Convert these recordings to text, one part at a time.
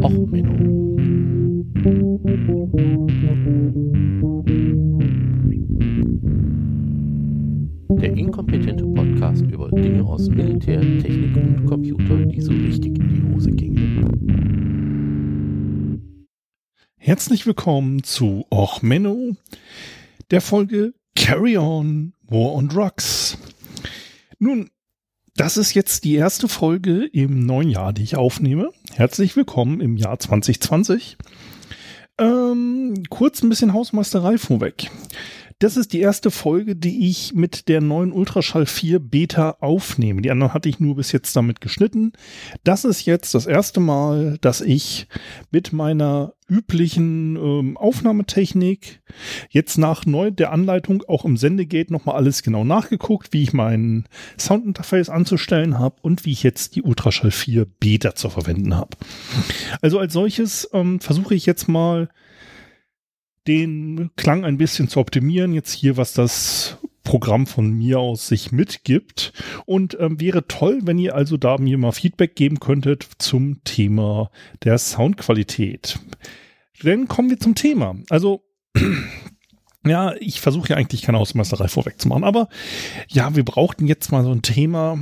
Och, Menno. Der inkompetente Podcast über Dinge aus Militär, Technik und Computer, die so richtig in die Hose gingen. Herzlich willkommen zu Och Menno, der Folge Carry On War on Drugs. Nun, das ist jetzt die erste Folge im neuen Jahr, die ich aufnehme. Herzlich willkommen im Jahr 2020. Ähm, kurz ein bisschen Hausmeisterei vorweg. Das ist die erste Folge, die ich mit der neuen Ultraschall 4 Beta aufnehme. Die anderen hatte ich nur bis jetzt damit geschnitten. Das ist jetzt das erste Mal, dass ich mit meiner üblichen ähm, Aufnahmetechnik jetzt nach neu der Anleitung auch im Sendegate nochmal alles genau nachgeguckt, wie ich mein Soundinterface anzustellen habe und wie ich jetzt die Ultraschall 4 Beta zu verwenden habe. Also als solches ähm, versuche ich jetzt mal den Klang ein bisschen zu optimieren. Jetzt hier, was das Programm von mir aus sich mitgibt. Und ähm, wäre toll, wenn ihr also da mir mal Feedback geben könntet zum Thema der Soundqualität. Dann kommen wir zum Thema. Also, ja, ich versuche ja eigentlich keine Hausmeisterei vorwegzumachen, aber ja, wir brauchten jetzt mal so ein Thema,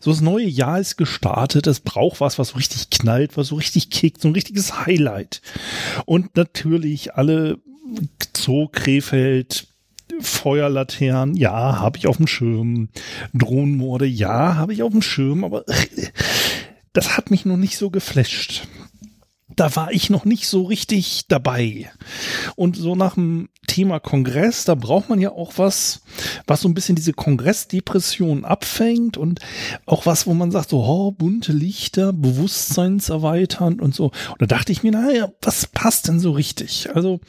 so das neue Jahr ist gestartet, es braucht was, was so richtig knallt, was so richtig kickt, so ein richtiges Highlight. Und natürlich alle Zoo Krefeld, Feuerlaternen, ja, habe ich auf dem Schirm. Drohnenmorde, ja, habe ich auf dem Schirm, aber das hat mich noch nicht so geflasht da war ich noch nicht so richtig dabei. Und so nach dem Thema Kongress, da braucht man ja auch was, was so ein bisschen diese Kongressdepression abfängt und auch was, wo man sagt, so, oh, bunte Lichter, bewusstseinserweiternd und so. Und da dachte ich mir, naja, was passt denn so richtig? Also,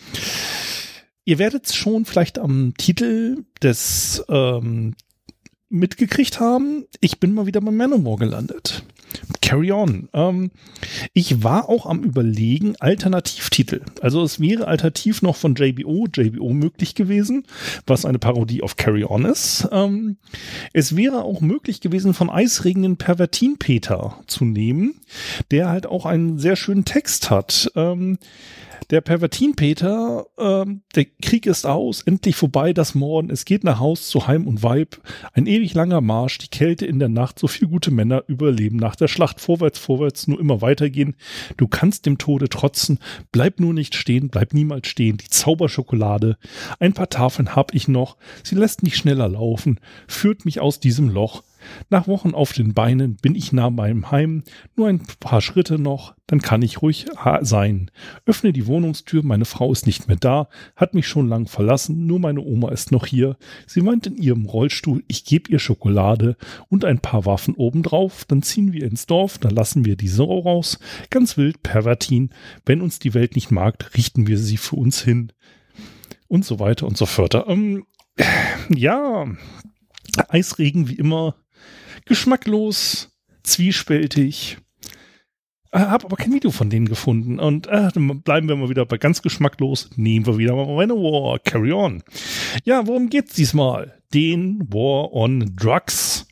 ihr werdet es schon vielleicht am Titel des ähm, mitgekriegt haben. Ich bin mal wieder bei Manowar gelandet. Carry on. Ähm, ich war auch am überlegen, Alternativtitel. Also es wäre alternativ noch von JBO, JBO möglich gewesen, was eine Parodie auf Carry On ist. Ähm, es wäre auch möglich gewesen, von Eisregenden Pervertin Peter zu nehmen, der halt auch einen sehr schönen Text hat. Ähm, der Pervertin-Peter, ähm, der Krieg ist aus, endlich vorbei, das Morden, es geht nach Haus zu Heim und Weib. Ein ewig langer Marsch, die Kälte in der Nacht, so viel gute Männer überleben nach der Schlacht. Vorwärts, vorwärts, nur immer weitergehen. Du kannst dem Tode trotzen, bleib nur nicht stehen, bleib niemals stehen. Die Zauberschokolade, ein paar Tafeln hab ich noch, sie lässt mich schneller laufen, führt mich aus diesem Loch. Nach Wochen auf den Beinen bin ich nah beim Heim, nur ein paar Schritte noch, dann kann ich ruhig sein. Öffne die Wohnungstür, meine Frau ist nicht mehr da, hat mich schon lang verlassen, nur meine Oma ist noch hier. Sie weint in ihrem Rollstuhl, ich gebe ihr Schokolade und ein paar Waffen obendrauf, dann ziehen wir ins Dorf, dann lassen wir die Sau raus, ganz wild, pervertin. Wenn uns die Welt nicht mag, richten wir sie für uns hin. Und so weiter und so fort. Ähm, ja, Eisregen wie immer geschmacklos, zwiespältig. Äh, hab aber kein Video von denen gefunden. Und äh, bleiben wir mal wieder bei ganz geschmacklos. Nehmen wir wieder mal War. Carry on. Ja, worum geht's diesmal? Den War on Drugs.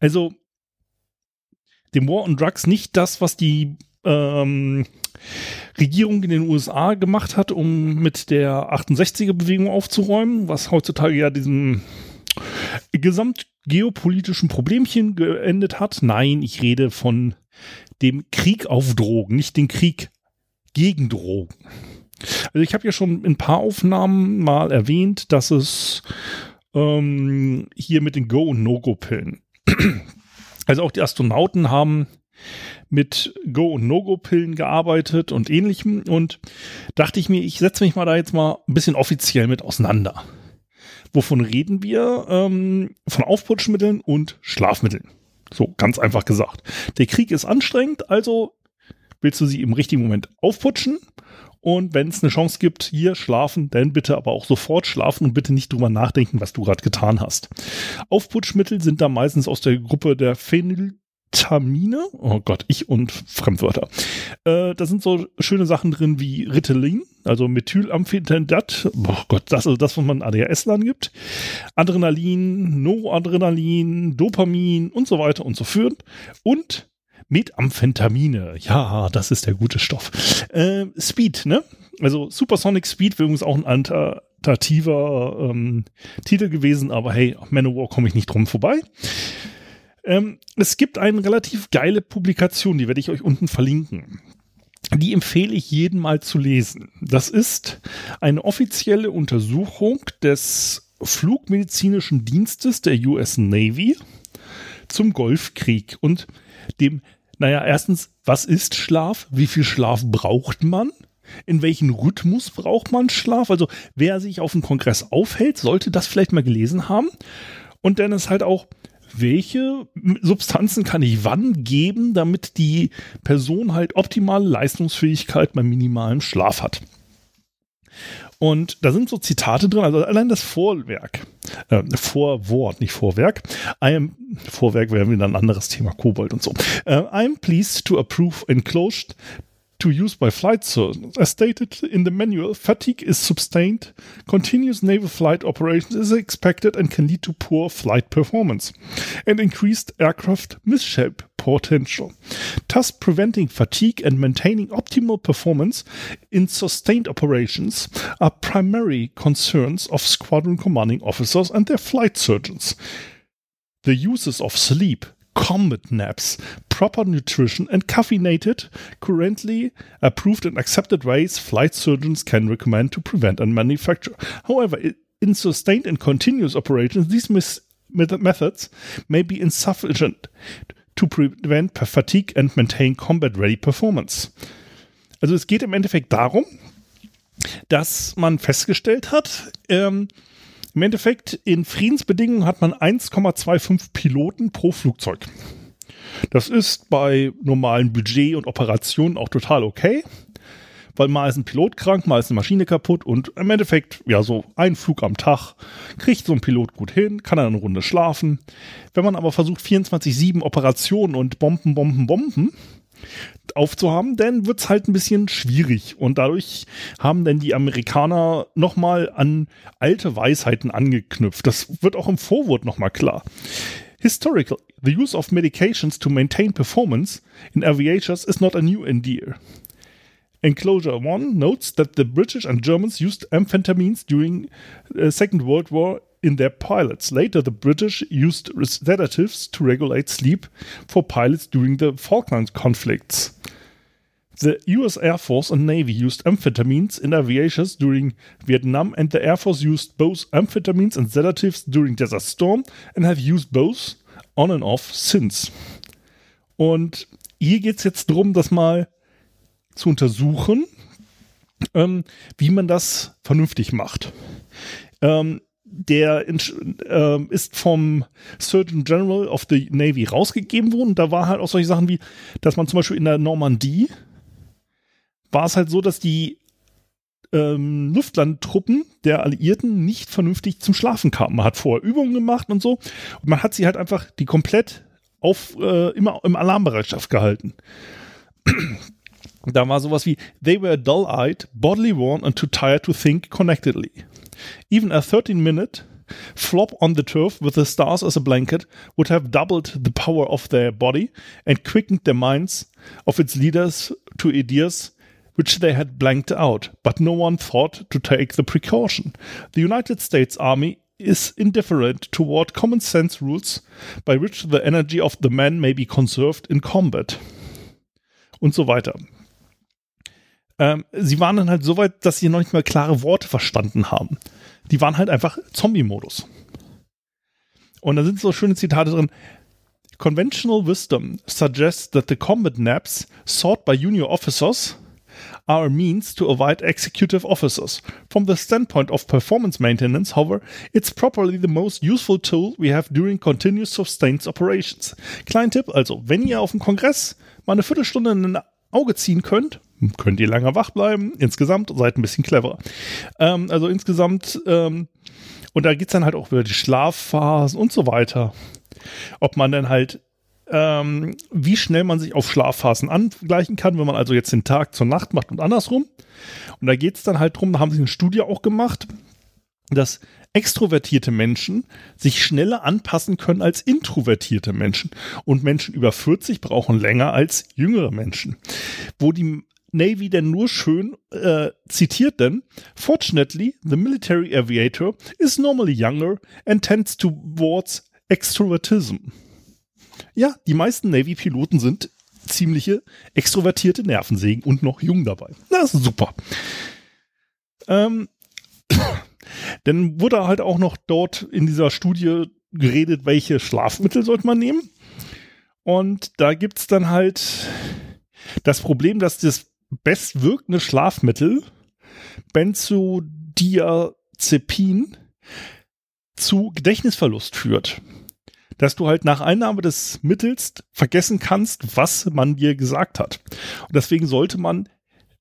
Also, dem War on Drugs nicht das, was die ähm, Regierung in den USA gemacht hat, um mit der 68er-Bewegung aufzuräumen, was heutzutage ja diesem gesamtgeopolitischen Problemchen geendet hat. Nein, ich rede von dem Krieg auf Drogen, nicht den Krieg gegen Drogen. Also ich habe ja schon in ein paar Aufnahmen mal erwähnt, dass es ähm, hier mit den Go- und No-Go-Pillen. Also auch die Astronauten haben mit Go- und No-Go-Pillen gearbeitet und ähnlichem und dachte ich mir, ich setze mich mal da jetzt mal ein bisschen offiziell mit auseinander. Wovon reden wir? Ähm, von Aufputschmitteln und Schlafmitteln. So ganz einfach gesagt. Der Krieg ist anstrengend, also willst du sie im richtigen Moment aufputschen. Und wenn es eine Chance gibt, hier schlafen, dann bitte aber auch sofort schlafen und bitte nicht drüber nachdenken, was du gerade getan hast. Aufputschmittel sind da meistens aus der Gruppe der Phenyl Vitamine. Oh Gott, ich und Fremdwörter. Äh, da sind so schöne Sachen drin wie Ritalin, also Methylamphetaminat. Oh Gott, das ist das, was man ADHS-Lern gibt. Adrenalin, Noradrenalin, Dopamin und so weiter und so fort. Und Methamphetamine. Ja, das ist der gute Stoff. Äh, Speed, ne? Also Supersonic Speed wäre übrigens auch ein alternativer ähm, Titel gewesen, aber hey, Manowar komme ich nicht drum vorbei. Ähm, es gibt eine relativ geile Publikation, die werde ich euch unten verlinken. Die empfehle ich jedem mal zu lesen. Das ist eine offizielle Untersuchung des Flugmedizinischen Dienstes der US Navy zum Golfkrieg und dem, naja, erstens, was ist Schlaf? Wie viel Schlaf braucht man? In welchem Rhythmus braucht man Schlaf? Also wer sich auf dem Kongress aufhält, sollte das vielleicht mal gelesen haben. Und dann ist halt auch, welche Substanzen kann ich wann geben, damit die Person halt optimale Leistungsfähigkeit beim minimalen Schlaf hat. Und da sind so Zitate drin, also allein das Vorwerk, äh, Vorwort, nicht Vorwerk. I am, Vorwerk wäre wieder ein anderes Thema, Kobold und so. Uh, I pleased to approve enclosed to use by flight surgeons. As stated in the manual, fatigue is sustained. Continuous naval flight operations is expected and can lead to poor flight performance and increased aircraft misshape potential, thus preventing fatigue and maintaining optimal performance in sustained operations are primary concerns of squadron commanding officers and their flight surgeons. The uses of sleep, combat naps, proper nutrition, and caffeinated, currently approved and accepted ways flight surgeons can recommend to prevent and manufacture. However, in sustained and continuous operations, these methods may be insufficient to prevent fatigue and maintain combat ready performance. Also es geht im Endeffekt darum, dass man festgestellt hat, ähm, im Endeffekt, in Friedensbedingungen hat man 1,25 Piloten pro Flugzeug. Das ist bei normalen Budget und Operationen auch total okay, weil mal ist ein Pilot krank, mal ist eine Maschine kaputt und im Endeffekt, ja, so ein Flug am Tag kriegt so ein Pilot gut hin, kann er eine Runde schlafen. Wenn man aber versucht, 24-7 Operationen und Bomben, Bomben, Bomben aufzuhaben, dann wird es halt ein bisschen schwierig. Und dadurch haben dann die Amerikaner nochmal an alte Weisheiten angeknüpft. Das wird auch im Vorwort nochmal klar. Historical, the use of medications to maintain performance in aviators is not a new idea. Enclosure 1 notes that the British and Germans used amphetamines during the uh, Second World War in their pilots. Later, the British used sedatives to regulate sleep for pilots during the Falkland conflicts. The US Air Force and Navy used amphetamines in aviations during Vietnam, and the Air Force used both amphetamines and sedatives during Desert Storm and have used both on and off since. Und hier geht es jetzt darum, das mal zu untersuchen, ähm, wie man das vernünftig macht. Ähm, der äh, ist vom Surgeon General of the Navy rausgegeben worden. Da war halt auch solche Sachen wie, dass man zum Beispiel in der Normandie war es halt so, dass die ähm, Luftlandtruppen der Alliierten nicht vernünftig zum Schlafen kamen. Man hat vorher Übungen gemacht und so. Und man hat sie halt einfach die komplett auf äh, immer im Alarmbereitschaft gehalten. da war sowas wie They were dull-eyed, bodily worn and too tired to think connectedly. Even a 13 minute flop on the turf with the stars as a blanket would have doubled the power of their body and quickened the minds of its leaders to ideas which they had blanked out, but no one thought to take the precaution. The United States Army is indifferent toward common sense rules by which the energy of the men may be conserved in combat. Und so weiter. Ähm, sie waren dann halt so weit, dass sie noch nicht mal klare Worte verstanden haben. Die waren halt einfach Zombie-Modus. Und da sind so schöne Zitate drin. Conventional wisdom suggests that the combat naps sought by junior officers are a means to avoid executive officers. From the standpoint of performance maintenance, however, it's properly the most useful tool we have during continuous sustained operations. Klein Tipp also, wenn ihr auf dem Kongress mal eine Viertelstunde in ein Auge ziehen könnt, könnt ihr länger wach bleiben. Insgesamt seid ein bisschen cleverer. Ähm, also insgesamt, ähm, und da geht es dann halt auch über die Schlafphasen und so weiter. Ob man dann halt, ähm, wie schnell man sich auf Schlafphasen angleichen kann, wenn man also jetzt den Tag zur Nacht macht und andersrum. Und da geht es dann halt drum, da haben sie eine Studie auch gemacht, dass extrovertierte Menschen sich schneller anpassen können als introvertierte Menschen. Und Menschen über 40 brauchen länger als jüngere Menschen. Wo die Navy denn nur schön äh, zitiert denn, Fortunately, the military aviator is normally younger and tends towards extrovertism. Ja, die meisten Navy-Piloten sind ziemliche extrovertierte Nervensägen und noch jung dabei. Das ist super. Ähm, dann wurde halt auch noch dort in dieser Studie geredet, welche Schlafmittel sollte man nehmen. Und da gibt es dann halt das Problem, dass das bestwirkende Schlafmittel Benzodiazepin zu Gedächtnisverlust führt. Dass du halt nach Einnahme des Mittels vergessen kannst, was man dir gesagt hat. Und deswegen sollte man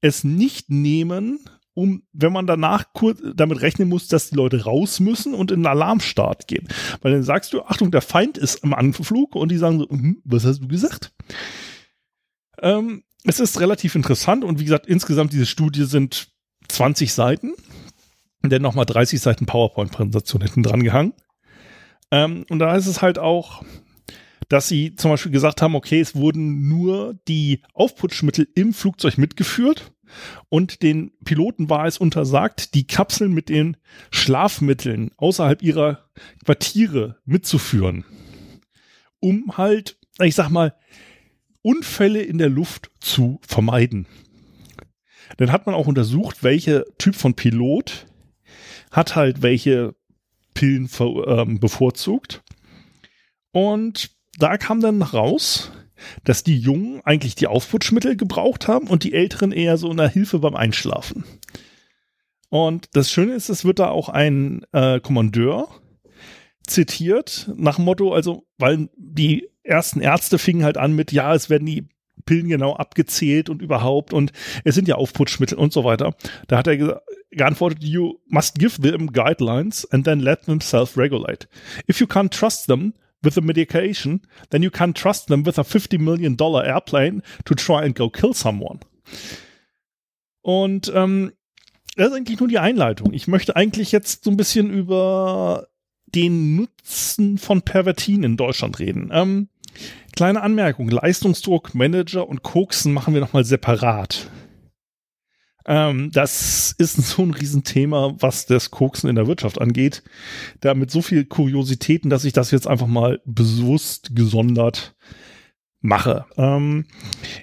es nicht nehmen, um, wenn man danach kurz damit rechnen muss, dass die Leute raus müssen und in den Alarmstart gehen. Weil dann sagst du, Achtung, der Feind ist im Anflug und die sagen so, hm, was hast du gesagt? Ähm, es ist relativ interessant und wie gesagt, insgesamt diese Studie sind 20 Seiten. Dann nochmal 30 Seiten PowerPoint-Präsentation hinten dran gehangen. Ähm, und da ist es halt auch, dass sie zum Beispiel gesagt haben, okay, es wurden nur die Aufputschmittel im Flugzeug mitgeführt und den Piloten war es untersagt, die Kapseln mit den Schlafmitteln außerhalb ihrer Quartiere mitzuführen, um halt, ich sag mal, Unfälle in der Luft zu vermeiden. Dann hat man auch untersucht, welcher Typ von Pilot hat halt welche Pillen ähm, bevorzugt. Und da kam dann raus, dass die Jungen eigentlich die Aufputschmittel gebraucht haben und die Älteren eher so eine Hilfe beim Einschlafen. Und das Schöne ist, es wird da auch ein äh, Kommandeur zitiert nach Motto, also, weil die ersten Ärzte fingen halt an mit, ja, es werden die Pillen genau abgezählt und überhaupt und es sind ja Aufputschmittel und so weiter. Da hat er geantwortet, you must give them guidelines and then let them self-regulate. If you can't trust them, with the medication, then you can't trust them with a 50 million dollar airplane to try and go kill someone. Und ähm, das ist eigentlich nur die Einleitung. Ich möchte eigentlich jetzt so ein bisschen über den Nutzen von Pervertin in Deutschland reden. Ähm, kleine Anmerkung: Leistungsdruck, Manager und Koksen machen wir nochmal separat. Ähm, das ist so ein Riesenthema, was das Koksen in der Wirtschaft angeht. Da mit so viel Kuriositäten, dass ich das jetzt einfach mal bewusst gesondert mache. Ähm,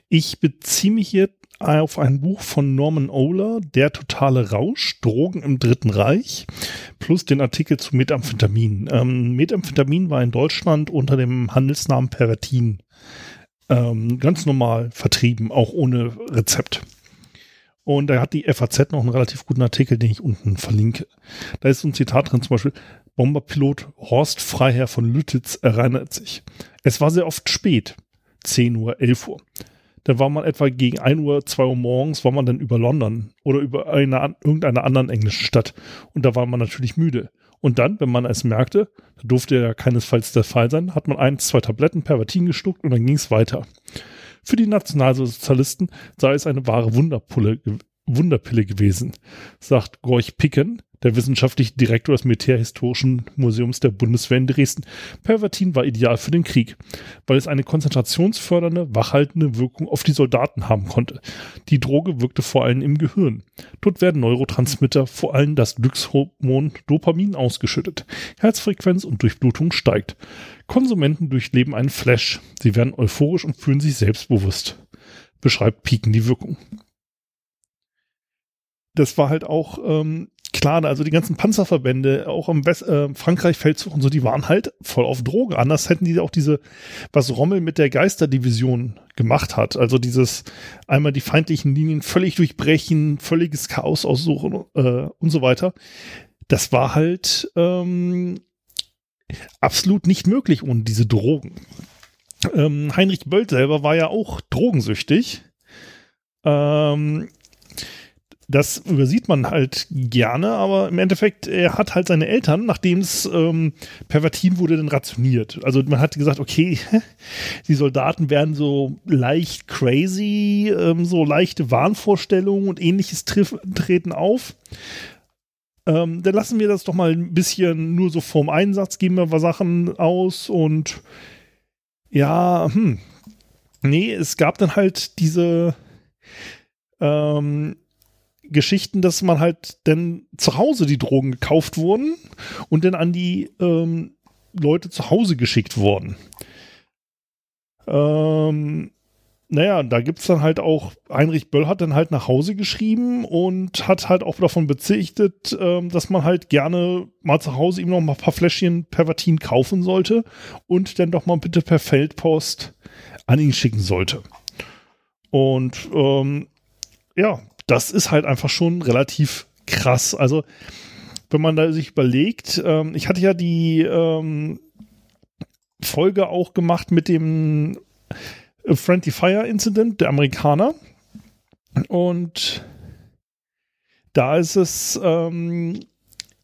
ich beziehe mich hier auf ein Buch von Norman Ohler, Der totale Rausch, Drogen im Dritten Reich, plus den Artikel zu Methamphetamin. Ähm, Methamphetamin war in Deutschland unter dem Handelsnamen Pervertin ähm, ganz normal vertrieben, auch ohne Rezept. Und da hat die FAZ noch einen relativ guten Artikel, den ich unten verlinke. Da ist ein Zitat drin, zum Beispiel, Bomberpilot Horst Freiherr von Lüttitz erinnert sich. Es war sehr oft spät, 10 Uhr, 11 Uhr. Da war man etwa gegen 1 Uhr, 2 Uhr morgens, war man dann über London oder über eine, irgendeine anderen englischen Stadt. Und da war man natürlich müde. Und dann, wenn man es merkte, da durfte ja keinesfalls der Fall sein, hat man ein, zwei Tabletten Pervertin gestuckt und dann ging es weiter. Für die Nationalsozialisten sei es eine wahre Wunderpulle, Wunderpille gewesen, sagt Gorch Picken, der wissenschaftliche Direktor des Militärhistorischen Museums der Bundeswehr in Dresden. Pervertin war ideal für den Krieg, weil es eine konzentrationsfördernde, wachhaltende Wirkung auf die Soldaten haben konnte. Die Droge wirkte vor allem im Gehirn. Dort werden Neurotransmitter, vor allem das Glückshormon Dopamin ausgeschüttet. Herzfrequenz und Durchblutung steigt. Konsumenten durchleben einen Flash. Sie werden euphorisch und fühlen sich selbstbewusst. Beschreibt Piken die Wirkung. Das war halt auch ähm, klar, also die ganzen Panzerverbände, auch im West äh, Frankreich-Feldzug und so, die waren halt voll auf Droge. Anders hätten die auch diese, was Rommel mit der Geisterdivision gemacht hat. Also dieses einmal die feindlichen Linien völlig durchbrechen, völliges Chaos aussuchen äh, und so weiter. Das war halt ähm, absolut nicht möglich ohne diese Drogen. Ähm, Heinrich Böll selber war ja auch drogensüchtig. Ähm, das übersieht man halt gerne, aber im Endeffekt, er hat halt seine Eltern, nachdem es ähm, Pervertin wurde, dann rationiert. Also man hat gesagt, okay, die Soldaten werden so leicht crazy, ähm, so leichte Wahnvorstellungen und ähnliches treten auf ähm, dann lassen wir das doch mal ein bisschen nur so vorm Einsatz, geben wir Sachen aus und ja, hm. Nee, es gab dann halt diese ähm, Geschichten, dass man halt dann zu Hause die Drogen gekauft wurden und dann an die ähm, Leute zu Hause geschickt wurden. Ähm, naja, da gibt es dann halt auch, Heinrich Böll hat dann halt nach Hause geschrieben und hat halt auch davon bezichtet, ähm, dass man halt gerne mal zu Hause ihm noch mal ein paar Fläschchen Pervertin kaufen sollte und dann doch mal bitte per Feldpost an ihn schicken sollte. Und ähm, ja, das ist halt einfach schon relativ krass. Also, wenn man da sich überlegt, ähm, ich hatte ja die ähm, Folge auch gemacht mit dem Friendly Fire Incident der Amerikaner. Und da ist es ähm,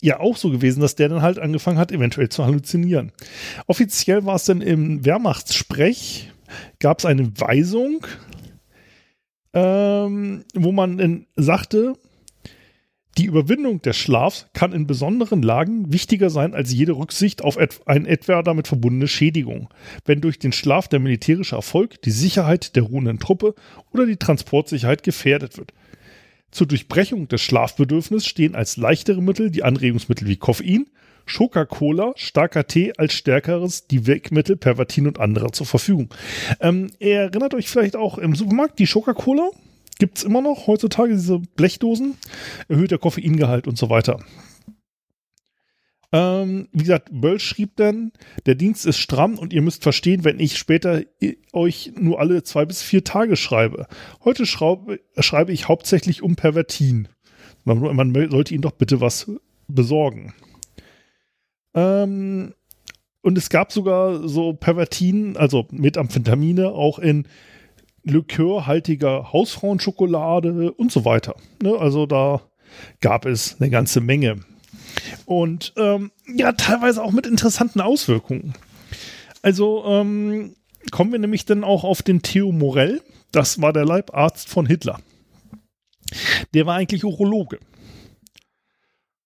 ja auch so gewesen, dass der dann halt angefangen hat, eventuell zu halluzinieren. Offiziell war es dann im Wehrmachtssprech, gab es eine Weisung, ähm, wo man dann sagte, die Überwindung des Schlafs kann in besonderen Lagen wichtiger sein als jede Rücksicht auf et eine etwa damit verbundene Schädigung, wenn durch den Schlaf der militärische Erfolg, die Sicherheit der ruhenden Truppe oder die Transportsicherheit gefährdet wird. Zur Durchbrechung des Schlafbedürfnisses stehen als leichtere Mittel die Anregungsmittel wie Koffein, Coca-Cola, starker Tee als stärkeres die Wegmittel Pervertin und andere zur Verfügung. Ähm, ihr erinnert euch vielleicht auch im Supermarkt die Coca-Cola? Gibt es immer noch heutzutage diese Blechdosen? Erhöht der Koffeingehalt und so weiter. Ähm, wie gesagt, Böll schrieb dann, der Dienst ist stramm und ihr müsst verstehen, wenn ich später euch nur alle zwei bis vier Tage schreibe. Heute schraube, schreibe ich hauptsächlich um Pervertin. Man, man sollte ihn doch bitte was besorgen. Ähm, und es gab sogar so Pervertin, also Methamphetamine, auch in likörhaltiger Hausfrauenschokolade und so weiter. Ne? Also da gab es eine ganze Menge. Und ähm, ja, teilweise auch mit interessanten Auswirkungen. Also ähm, kommen wir nämlich dann auch auf den Theo Morell. Das war der Leibarzt von Hitler. Der war eigentlich Urologe.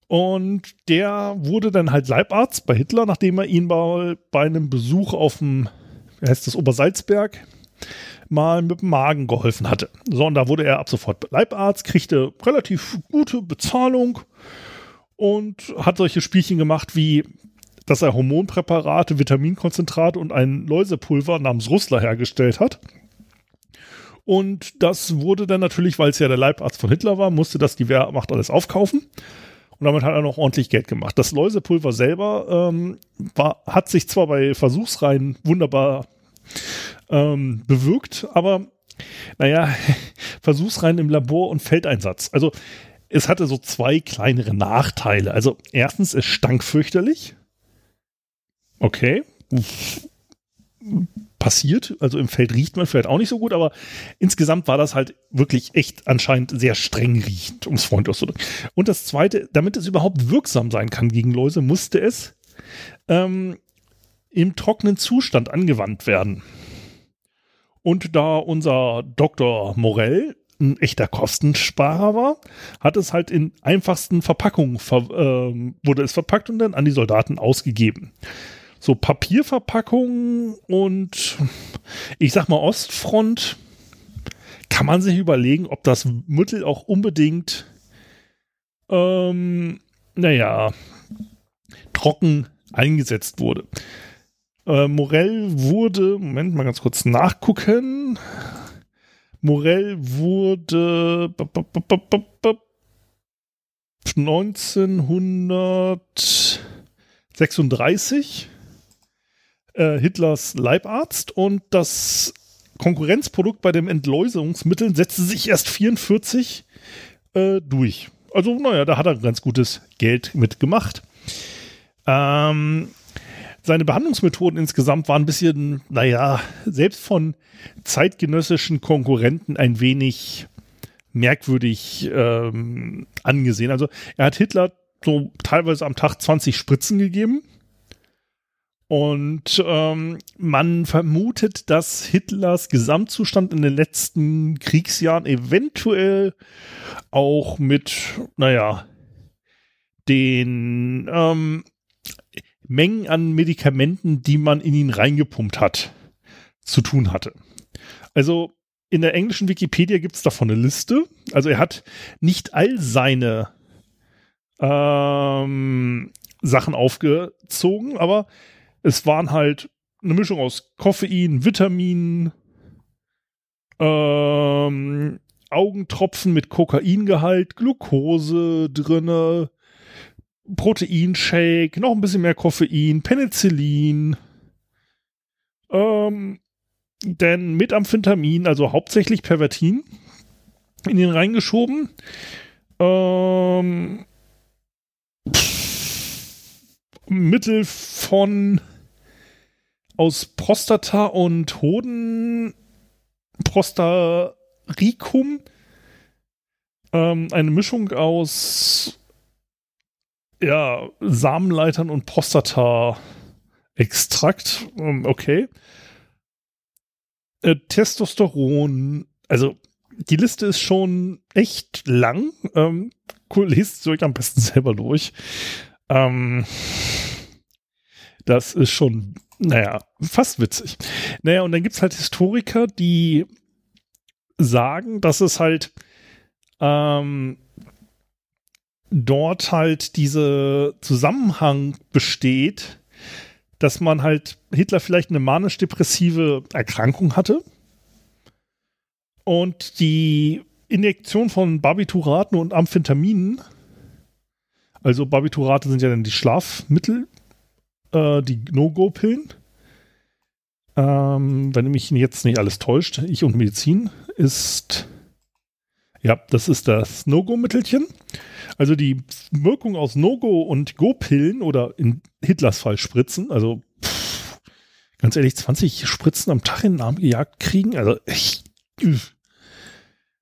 Und der wurde dann halt Leibarzt bei Hitler, nachdem er ihn bei, bei einem Besuch auf dem, wie heißt das, Obersalzberg, mal mit dem Magen geholfen hatte. So, und da wurde er ab sofort Leibarzt, kriegte relativ gute Bezahlung und hat solche Spielchen gemacht wie, dass er Hormonpräparate, Vitaminkonzentrate und ein Läusepulver namens Russler hergestellt hat. Und das wurde dann natürlich, weil es ja der Leibarzt von Hitler war, musste das die Wehrmacht alles aufkaufen. Und damit hat er noch ordentlich Geld gemacht. Das Läusepulver selber ähm, war, hat sich zwar bei Versuchsreihen wunderbar ähm, bewirkt, aber naja, Versuchsreihen im Labor und Feldeinsatz. Also es hatte so zwei kleinere Nachteile. Also erstens, es stank fürchterlich. Okay passiert. Also im Feld riecht man vielleicht auch nicht so gut, aber insgesamt war das halt wirklich echt anscheinend sehr streng riechend, um es freundlich auszudrücken. Und das Zweite, damit es überhaupt wirksam sein kann gegen Läuse, musste es ähm, im trockenen Zustand angewandt werden. Und da unser Dr. Morell ein echter Kostensparer war, hat es halt in einfachsten Verpackungen, ver äh, wurde es verpackt und dann an die Soldaten ausgegeben so Papierverpackungen und ich sag mal Ostfront, kann man sich überlegen, ob das Mittel auch unbedingt, ähm, naja, trocken eingesetzt wurde. Äh, Morell wurde, Moment mal ganz kurz nachgucken. Morell wurde 1936 äh, Hitlers Leibarzt und das Konkurrenzprodukt bei den Entläusungsmitteln setzte sich erst 44 äh, durch. Also, naja, da hat er ganz gutes Geld mitgemacht. Ähm, seine Behandlungsmethoden insgesamt waren ein bisschen, naja, selbst von zeitgenössischen Konkurrenten ein wenig merkwürdig ähm, angesehen. Also er hat Hitler so teilweise am Tag 20 Spritzen gegeben. Und ähm, man vermutet, dass Hitlers Gesamtzustand in den letzten Kriegsjahren eventuell auch mit, naja, den ähm, Mengen an Medikamenten, die man in ihn reingepumpt hat, zu tun hatte. Also in der englischen Wikipedia gibt es davon eine Liste. Also er hat nicht all seine ähm, Sachen aufgezogen, aber es waren halt eine Mischung aus Koffein, Vitaminen, ähm, Augentropfen mit Kokaingehalt, Glucose drinne, Proteinshake, noch ein bisschen mehr Koffein, Penicillin, ähm, denn mit Amphetamin, also hauptsächlich Pervertin, in den reingeschoben. Ähm, Mittel von aus Prostata und Hoden Prostaricum. Ähm, eine Mischung aus ja, Samenleitern und Prostata-Extrakt. Ähm, okay. Äh, Testosteron. Also, die Liste ist schon echt lang. Ähm, cool, lest sie euch am besten selber durch. Ähm, das ist schon, naja, fast witzig. Naja, und dann gibt es halt Historiker, die sagen, dass es halt ähm, dort halt diese Zusammenhang besteht, dass man halt Hitler vielleicht eine manisch-depressive Erkrankung hatte und die Injektion von Barbituraten und Amphetaminen, also Barbiturate sind ja dann die Schlafmittel, äh, die No-Go-Pillen, ähm, wenn mich jetzt nicht alles täuscht, ich und Medizin, ist, ja, das ist das No-Go-Mittelchen. Also die Wirkung aus No-Go und Go-Pillen oder in Hitlers Fall Spritzen, also pff, ganz ehrlich, 20 Spritzen am Tag in den Arm gejagt kriegen, also echt.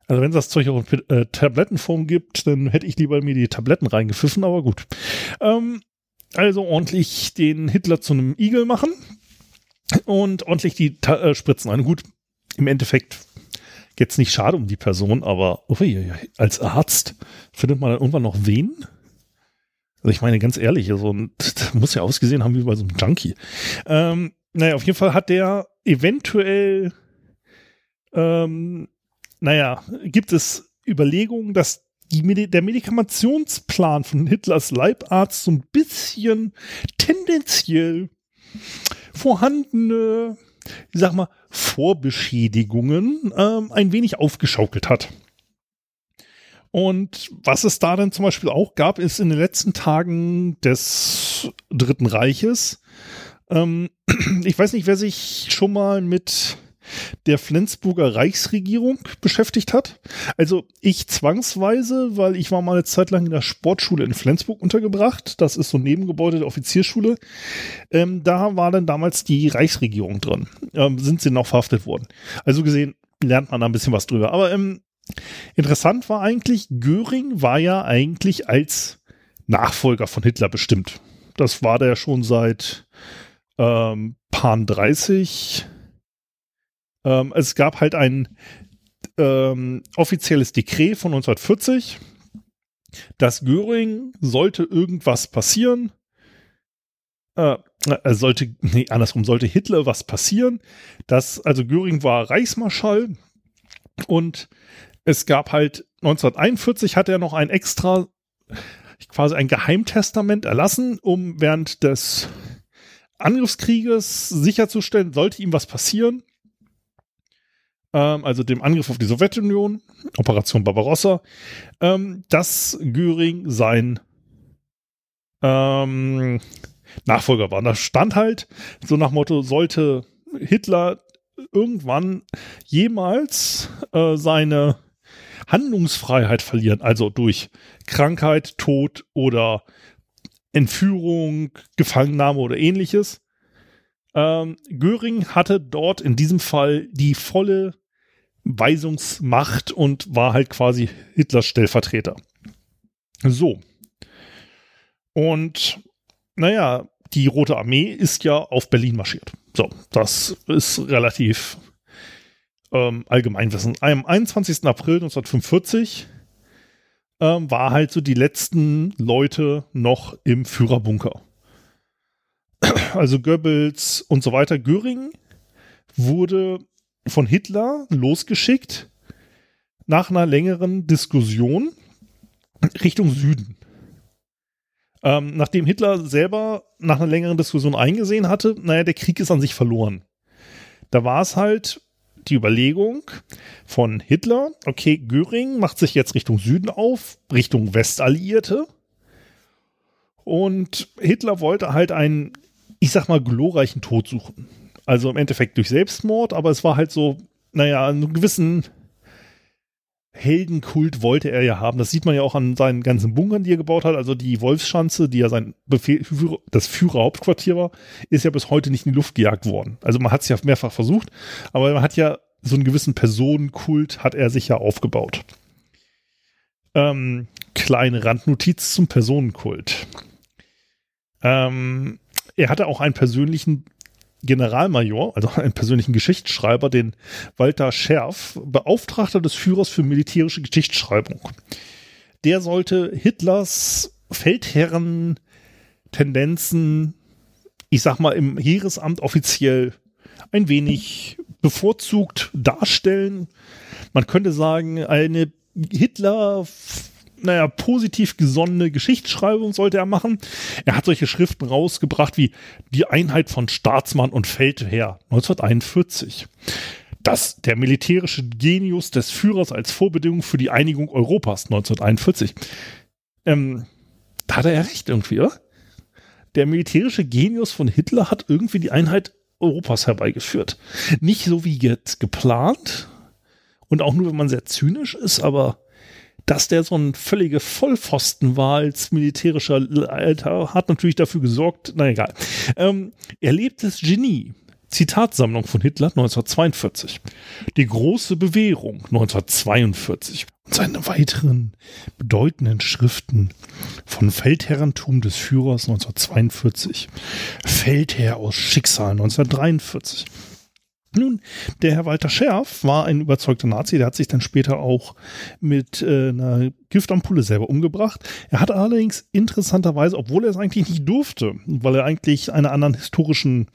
Also wenn es das Zeug auch in äh, Tablettenform gibt, dann hätte ich lieber mir die Tabletten reingepfiffen, aber gut. Ähm, also ordentlich den Hitler zu einem Igel machen und ordentlich die äh, Spritzen ein. Gut, im Endeffekt jetzt nicht schade um die Person, aber ui, als Arzt findet man dann irgendwann noch wen? Also ich meine, ganz ehrlich, also, das muss ja ausgesehen haben wie bei so einem Junkie. Ähm, naja, auf jeden Fall hat der eventuell, ähm, naja, gibt es Überlegungen, dass der Medikamentionsplan von Hitlers Leibarzt so ein bisschen tendenziell vorhandene ich sag mal, Vorbeschädigungen ähm, ein wenig aufgeschaukelt hat. Und was es da dann zum Beispiel auch gab, ist in den letzten Tagen des Dritten Reiches. Ähm, ich weiß nicht, wer sich schon mal mit der Flensburger Reichsregierung beschäftigt hat. Also ich zwangsweise, weil ich war mal eine Zeit lang in der Sportschule in Flensburg untergebracht. Das ist so ein Nebengebäude der Offiziersschule. Ähm, da war dann damals die Reichsregierung drin. Ähm, sind sie noch verhaftet worden. Also gesehen lernt man da ein bisschen was drüber. Aber ähm, interessant war eigentlich, Göring war ja eigentlich als Nachfolger von Hitler bestimmt. Das war der schon seit ähm, Pan 30 ähm, es gab halt ein ähm, offizielles Dekret von 1940, dass Göring sollte irgendwas passieren, äh, äh, sollte, nee, andersrum, sollte Hitler was passieren, dass, also Göring war Reichsmarschall und es gab halt 1941 hat er noch ein extra, quasi ein Geheimtestament erlassen, um während des Angriffskrieges sicherzustellen, sollte ihm was passieren, ähm, also dem Angriff auf die Sowjetunion, Operation Barbarossa, ähm, dass Göring sein ähm, Nachfolger war. Da stand halt so nach Motto, sollte Hitler irgendwann jemals äh, seine Handlungsfreiheit verlieren, also durch Krankheit, Tod oder Entführung, Gefangennahme oder ähnliches. Ähm, Göring hatte dort in diesem Fall die volle Weisungsmacht und war halt quasi Hitlers Stellvertreter. So. Und naja, die Rote Armee ist ja auf Berlin marschiert. So, das ist relativ ähm, Allgemeinwissen. Am 21. April 1945 ähm, war halt so die letzten Leute noch im Führerbunker. Also Goebbels und so weiter. Göring wurde von Hitler losgeschickt nach einer längeren Diskussion Richtung Süden. Ähm, nachdem Hitler selber nach einer längeren Diskussion eingesehen hatte, naja, der Krieg ist an sich verloren. Da war es halt die Überlegung von Hitler, okay, Göring macht sich jetzt Richtung Süden auf, Richtung Westalliierte. Und Hitler wollte halt einen, ich sag mal, glorreichen Tod suchen. Also im Endeffekt durch Selbstmord, aber es war halt so, naja, einen gewissen Heldenkult wollte er ja haben. Das sieht man ja auch an seinen ganzen Bunkern, die er gebaut hat. Also die Wolfsschanze, die ja sein Befehl, das Führerhauptquartier war, ist ja bis heute nicht in die Luft gejagt worden. Also man hat es ja mehrfach versucht, aber man hat ja so einen gewissen Personenkult hat er sich ja aufgebaut. Ähm, kleine Randnotiz zum Personenkult. Ähm, er hatte auch einen persönlichen Generalmajor, also einen persönlichen Geschichtsschreiber, den Walter Scherf, Beauftragter des Führers für militärische Geschichtsschreibung. Der sollte Hitlers Feldherren Tendenzen, ich sag mal, im Heeresamt offiziell ein wenig bevorzugt darstellen. Man könnte sagen, eine Hitler naja, positiv gesonnene Geschichtsschreibung sollte er machen. Er hat solche Schriften rausgebracht wie Die Einheit von Staatsmann und Feldherr 1941. Das der militärische Genius des Führers als Vorbedingung für die Einigung Europas 1941. Ähm, da hat er ja recht irgendwie, oder? Der militärische Genius von Hitler hat irgendwie die Einheit Europas herbeigeführt. Nicht so wie jetzt geplant und auch nur, wenn man sehr zynisch ist, aber dass der so ein völliger Vollpfosten war als militärischer Alter, hat natürlich dafür gesorgt, na egal. Ähm, erlebtes Genie. Zitatsammlung von Hitler 1942. Die große Bewährung 1942. Und seine weiteren bedeutenden Schriften von Feldherrentum des Führers 1942. Feldherr aus Schicksal 1943. Nun, der Herr Walter Scherf war ein überzeugter Nazi, der hat sich dann später auch mit äh, einer Giftampulle selber umgebracht. Er hat allerdings interessanterweise, obwohl er es eigentlich nicht durfte, weil er eigentlich einer anderen historischen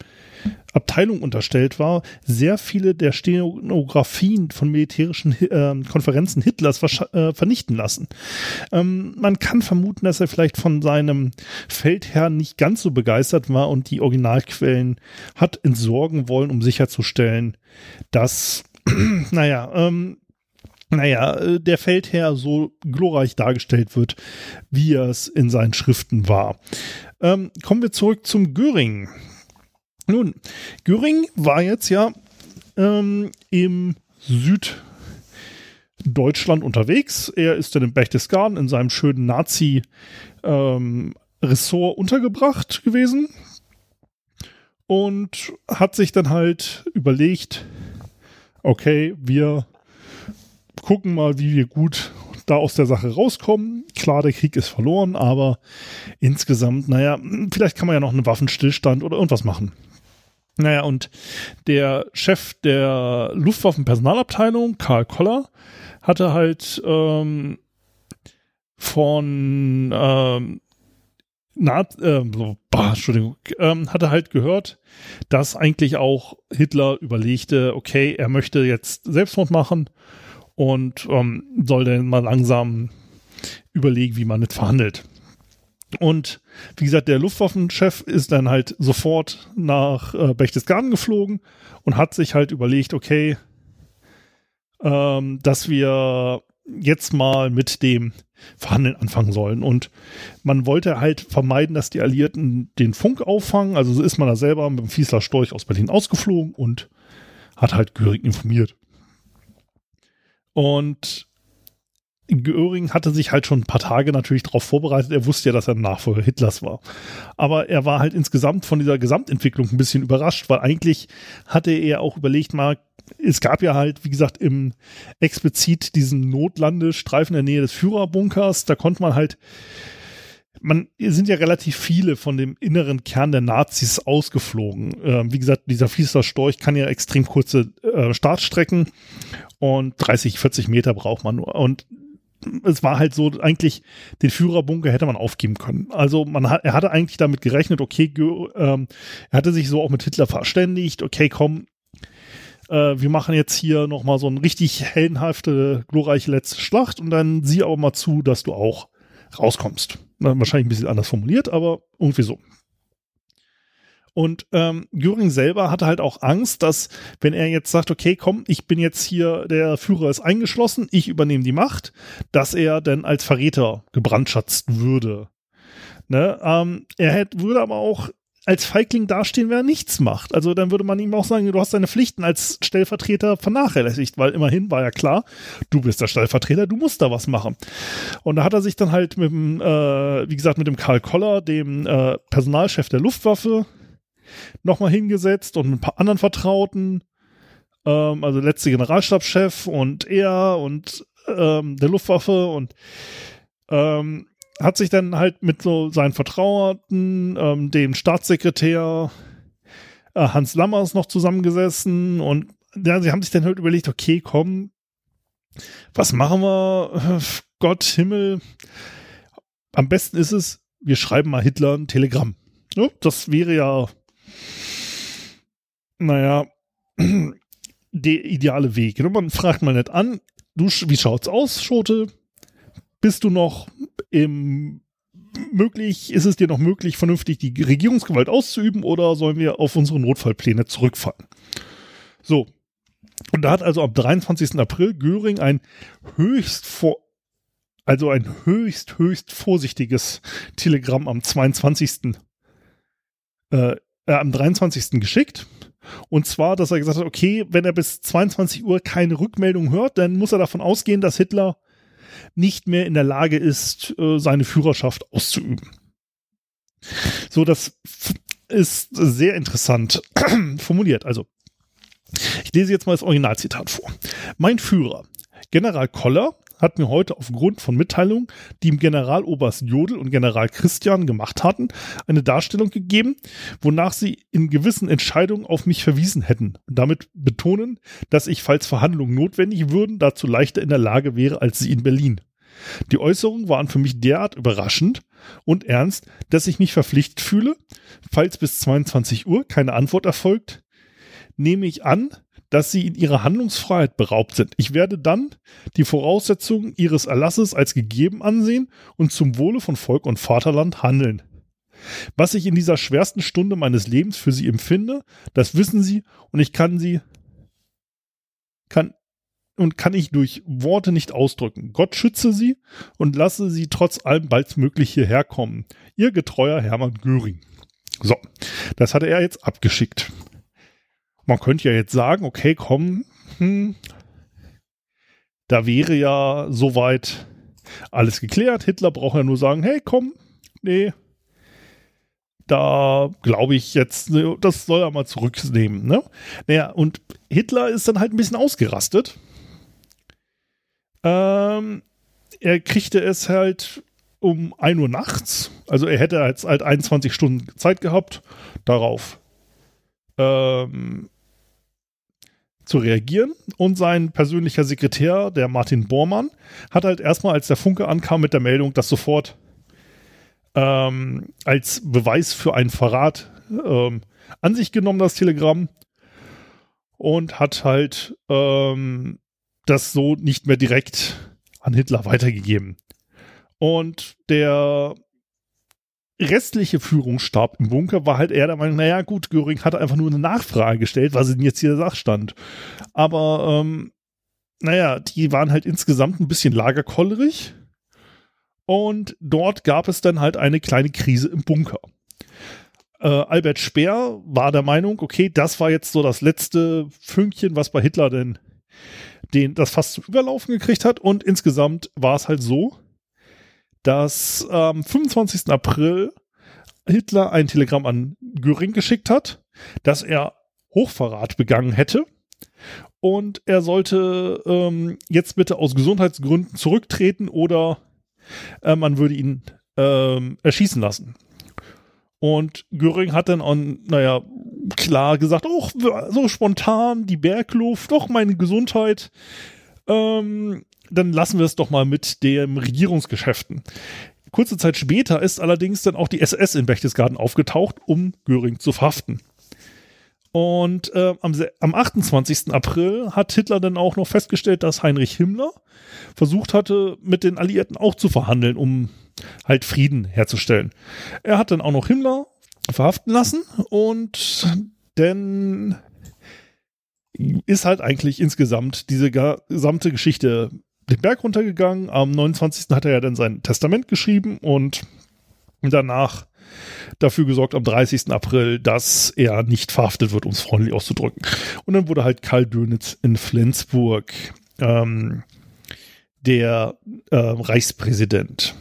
Abteilung unterstellt war, sehr viele der Stenografien von militärischen äh, Konferenzen Hitlers äh, vernichten lassen. Ähm, man kann vermuten, dass er vielleicht von seinem Feldherrn nicht ganz so begeistert war und die Originalquellen hat entsorgen wollen, um sicherzustellen, dass, naja, ähm, naja, äh, der Feldherr so glorreich dargestellt wird, wie er es in seinen Schriften war. Ähm, kommen wir zurück zum Göring. Nun, Göring war jetzt ja ähm, im Süddeutschland unterwegs. Er ist dann in Berchtesgaden in seinem schönen Nazi-Ressort ähm, untergebracht gewesen und hat sich dann halt überlegt, okay, wir gucken mal, wie wir gut da aus der Sache rauskommen. Klar, der Krieg ist verloren, aber insgesamt, naja, vielleicht kann man ja noch einen Waffenstillstand oder irgendwas machen. Naja, und der Chef der Luftwaffenpersonalabteilung, Karl Koller, hatte halt ähm, von ähm, na, äh, bah, Entschuldigung, ähm, hatte halt gehört, dass eigentlich auch Hitler überlegte, okay, er möchte jetzt Selbstmord machen und ähm, soll dann mal langsam überlegen, wie man nicht verhandelt. Und wie gesagt, der Luftwaffenchef ist dann halt sofort nach äh, Berchtesgaden geflogen und hat sich halt überlegt, okay, ähm, dass wir jetzt mal mit dem Verhandeln anfangen sollen. Und man wollte halt vermeiden, dass die Alliierten den Funk auffangen. Also so ist man da selber mit dem Fiesler Storch aus Berlin ausgeflogen und hat halt Göring informiert. Und Göring hatte sich halt schon ein paar Tage natürlich darauf vorbereitet. Er wusste ja, dass er ein Nachfolger Hitlers war. Aber er war halt insgesamt von dieser Gesamtentwicklung ein bisschen überrascht, weil eigentlich hatte er auch überlegt, mal, es gab ja halt, wie gesagt, im explizit diesen Notlandestreifen in der Nähe des Führerbunkers, da konnte man halt man sind ja relativ viele von dem inneren Kern der Nazis ausgeflogen. Ähm, wie gesagt, dieser Fieser Storch kann ja extrem kurze äh, Startstrecken und 30, 40 Meter braucht man nur. Und es war halt so, eigentlich den Führerbunker hätte man aufgeben können. Also man hat, er hatte eigentlich damit gerechnet, okay, ähm, er hatte sich so auch mit Hitler verständigt, okay, komm, äh, wir machen jetzt hier nochmal so eine richtig heldenhafte, glorreiche letzte Schlacht und dann sieh aber mal zu, dass du auch rauskommst. Na, wahrscheinlich ein bisschen anders formuliert, aber irgendwie so. Und ähm, Göring selber hatte halt auch Angst, dass wenn er jetzt sagt, okay, komm, ich bin jetzt hier, der Führer ist eingeschlossen, ich übernehme die Macht, dass er dann als Verräter gebrandschatzt würde. Ne? Ähm, er hätte, würde aber auch als Feigling dastehen, wer nichts macht. Also dann würde man ihm auch sagen, du hast deine Pflichten als Stellvertreter vernachlässigt, weil immerhin war ja klar, du bist der Stellvertreter, du musst da was machen. Und da hat er sich dann halt mit dem, äh, wie gesagt, mit dem Karl Koller, dem äh, Personalchef der Luftwaffe, nochmal hingesetzt und ein paar anderen Vertrauten, ähm, also letzte Generalstabschef und er und ähm, der Luftwaffe und ähm, hat sich dann halt mit so seinen Vertrauten, ähm, dem Staatssekretär äh, Hans Lammers noch zusammengesessen und ja, sie haben sich dann halt überlegt, okay, komm, was machen wir? Gott, Himmel. Am besten ist es, wir schreiben mal Hitler ein Telegramm. Ja, das wäre ja naja, der ideale Weg. Man fragt mal nicht an, du, wie schaut's aus, Schote? Bist du noch im möglich, ist es dir noch möglich, vernünftig die Regierungsgewalt auszuüben oder sollen wir auf unsere Notfallpläne zurückfallen? So. Und da hat also am 23. April Göring ein höchst vor, also ein höchst, höchst vorsichtiges Telegramm am 22. Äh, äh, am 23. geschickt. Und zwar, dass er gesagt hat, okay, wenn er bis 22 Uhr keine Rückmeldung hört, dann muss er davon ausgehen, dass Hitler nicht mehr in der Lage ist, äh, seine Führerschaft auszuüben. So, das ist sehr interessant formuliert. Also, ich lese jetzt mal das Originalzitat vor. Mein Führer, General Koller, hat mir heute aufgrund von Mitteilungen, die Generaloberst Jodl und General Christian gemacht hatten, eine Darstellung gegeben, wonach sie in gewissen Entscheidungen auf mich verwiesen hätten und damit betonen, dass ich, falls Verhandlungen notwendig würden, dazu leichter in der Lage wäre als sie in Berlin. Die Äußerungen waren für mich derart überraschend und ernst, dass ich mich verpflichtet fühle, falls bis 22 Uhr keine Antwort erfolgt, nehme ich an, dass sie in ihrer Handlungsfreiheit beraubt sind. Ich werde dann die Voraussetzungen ihres Erlasses als gegeben ansehen und zum Wohle von Volk und Vaterland handeln. Was ich in dieser schwersten Stunde meines Lebens für sie empfinde, das wissen sie und ich kann sie kann und kann ich durch Worte nicht ausdrücken. Gott schütze sie und lasse sie trotz allem baldmöglich hierher kommen. Ihr getreuer Hermann Göring. So, das hatte er jetzt abgeschickt. Man könnte ja jetzt sagen, okay, komm, hm, da wäre ja soweit alles geklärt. Hitler braucht ja nur sagen, hey, komm, nee, da glaube ich jetzt, ne, das soll er mal zurücknehmen. Ne? Naja, und Hitler ist dann halt ein bisschen ausgerastet. Ähm, er kriegte es halt um 1 Uhr nachts. Also er hätte jetzt halt 21 Stunden Zeit gehabt, darauf ähm, zu reagieren. Und sein persönlicher Sekretär, der Martin Bormann, hat halt erstmal, als der Funke ankam mit der Meldung, dass sofort ähm, als Beweis für einen Verrat ähm, an sich genommen, das Telegramm. Und hat halt ähm, das so nicht mehr direkt an Hitler weitergegeben. Und der restliche Führungsstab im Bunker war halt eher der Meinung, naja gut, Göring hat einfach nur eine Nachfrage gestellt, was denn jetzt hier der Sachstand? Aber ähm, naja, die waren halt insgesamt ein bisschen lagerkollerig und dort gab es dann halt eine kleine Krise im Bunker. Äh, Albert Speer war der Meinung, okay, das war jetzt so das letzte Fünkchen, was bei Hitler denn den, das fast zum Überlaufen gekriegt hat und insgesamt war es halt so, dass am ähm, 25. April Hitler ein Telegramm an Göring geschickt hat, dass er Hochverrat begangen hätte und er sollte ähm, jetzt bitte aus Gesundheitsgründen zurücktreten oder äh, man würde ihn ähm, erschießen lassen. Und Göring hat dann, on, naja, klar gesagt, oh, so spontan, die Bergluft, doch meine Gesundheit, Ähm, dann lassen wir es doch mal mit den Regierungsgeschäften. Kurze Zeit später ist allerdings dann auch die SS in Berchtesgaden aufgetaucht, um Göring zu verhaften. Und äh, am, am 28. April hat Hitler dann auch noch festgestellt, dass Heinrich Himmler versucht hatte, mit den Alliierten auch zu verhandeln, um halt Frieden herzustellen. Er hat dann auch noch Himmler verhaften lassen und dann ist halt eigentlich insgesamt diese gesamte Geschichte den Berg runtergegangen. Am 29. hat er ja dann sein Testament geschrieben und danach dafür gesorgt am 30. April, dass er nicht verhaftet wird, um es freundlich auszudrücken. Und dann wurde halt Karl Dönitz in Flensburg ähm, der äh, Reichspräsident.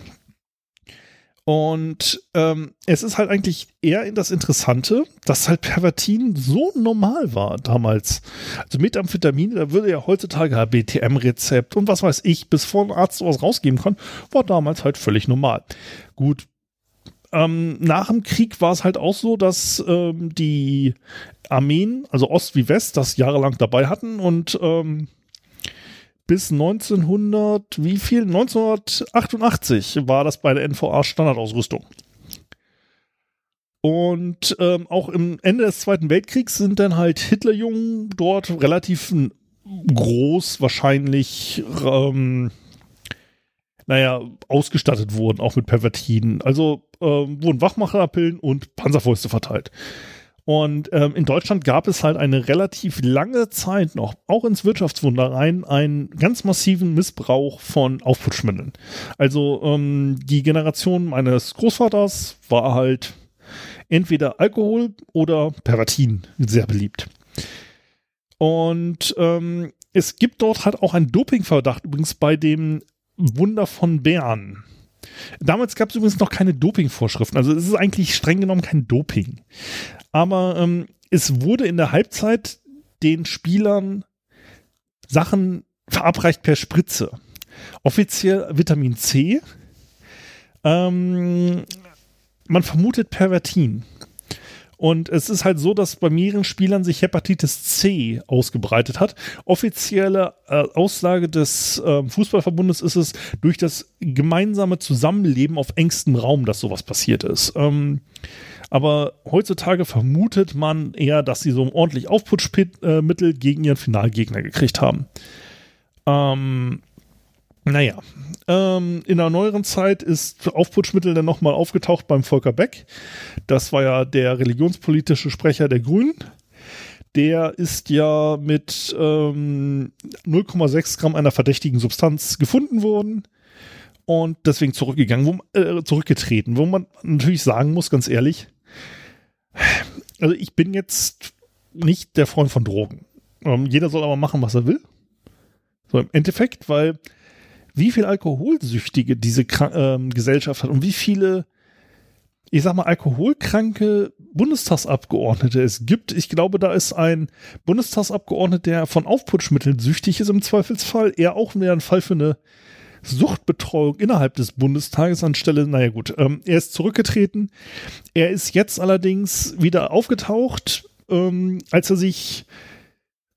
Und ähm, es ist halt eigentlich eher in das Interessante, dass halt Pervertin so normal war damals. Also Methamphetamin, da würde ja heutzutage ein BTM-Rezept und was weiß ich, bis vor ein Arzt sowas rausgeben kann, war damals halt völlig normal. Gut, ähm, nach dem Krieg war es halt auch so, dass ähm, die Armeen, also Ost wie West, das jahrelang dabei hatten und ähm, bis 1900, wie viel? 1988 war das bei der NVA Standardausrüstung. Und ähm, auch im Ende des Zweiten Weltkriegs sind dann halt Hitlerjungen dort relativ groß wahrscheinlich, ähm, naja, ausgestattet wurden, auch mit Pervertiden. Also ähm, wurden Wachmacherpillen und Panzerfäuste verteilt. Und ähm, in Deutschland gab es halt eine relativ lange Zeit noch, auch ins Wirtschaftswunder rein, einen ganz massiven Missbrauch von Aufputschmitteln. Also ähm, die Generation meines Großvaters war halt entweder Alkohol oder Pervertin sehr beliebt. Und ähm, es gibt dort halt auch einen Dopingverdacht, übrigens bei dem Wunder von Bern. Damals gab es übrigens noch keine Dopingvorschriften. Also es ist eigentlich streng genommen kein Doping. Aber ähm, es wurde in der Halbzeit den Spielern Sachen verabreicht per Spritze. Offiziell Vitamin C. Ähm, man vermutet Pervertin. Und es ist halt so, dass bei mehreren Spielern sich Hepatitis C ausgebreitet hat. Offizielle äh, Aussage des äh, Fußballverbundes ist es durch das gemeinsame Zusammenleben auf engstem Raum, dass sowas passiert ist. Ähm, aber heutzutage vermutet man eher, dass sie so ordentlich Aufputschmittel gegen ihren Finalgegner gekriegt haben. Ähm, naja, ähm, in der neueren Zeit ist Aufputschmittel dann nochmal aufgetaucht beim Volker Beck. Das war ja der religionspolitische Sprecher der Grünen. Der ist ja mit ähm, 0,6 Gramm einer verdächtigen Substanz gefunden worden und deswegen zurückgegangen, wo, äh, zurückgetreten. Wo man natürlich sagen muss, ganz ehrlich, also ich bin jetzt nicht der Freund von Drogen. Ähm, jeder soll aber machen, was er will. So im Endeffekt, weil wie viel Alkoholsüchtige diese ähm, Gesellschaft hat und wie viele, ich sag mal, alkoholkranke Bundestagsabgeordnete es gibt. Ich glaube, da ist ein Bundestagsabgeordneter, der von Aufputschmitteln süchtig ist im Zweifelsfall, eher auch mehr ein Fall für eine Suchtbetreuung innerhalb des Bundestages anstelle, naja gut, ähm, er ist zurückgetreten. Er ist jetzt allerdings wieder aufgetaucht, ähm, als er sich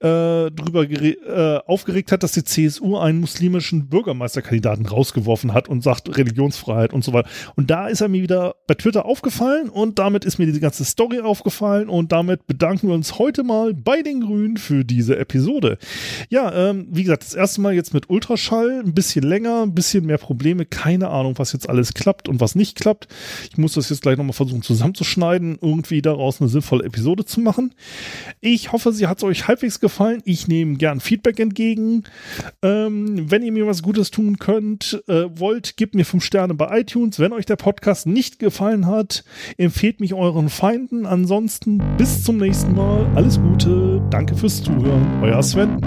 äh, darüber äh, aufgeregt hat, dass die CSU einen muslimischen Bürgermeisterkandidaten rausgeworfen hat und sagt Religionsfreiheit und so weiter. Und da ist er mir wieder bei Twitter aufgefallen und damit ist mir die ganze Story aufgefallen und damit bedanken wir uns heute mal bei den Grünen für diese Episode. Ja, ähm, wie gesagt, das erste Mal jetzt mit Ultraschall, ein bisschen länger, ein bisschen mehr Probleme, keine Ahnung, was jetzt alles klappt und was nicht klappt. Ich muss das jetzt gleich nochmal versuchen zusammenzuschneiden, irgendwie daraus eine sinnvolle Episode zu machen. Ich hoffe, sie hat euch halbwegs gefallen gefallen. Ich nehme gern Feedback entgegen. Ähm, wenn ihr mir was Gutes tun könnt, äh, wollt, gebt mir fünf Sterne bei iTunes. Wenn euch der Podcast nicht gefallen hat, empfehlt mich euren Feinden. Ansonsten bis zum nächsten Mal. Alles Gute. Danke fürs Zuhören. Euer Sven.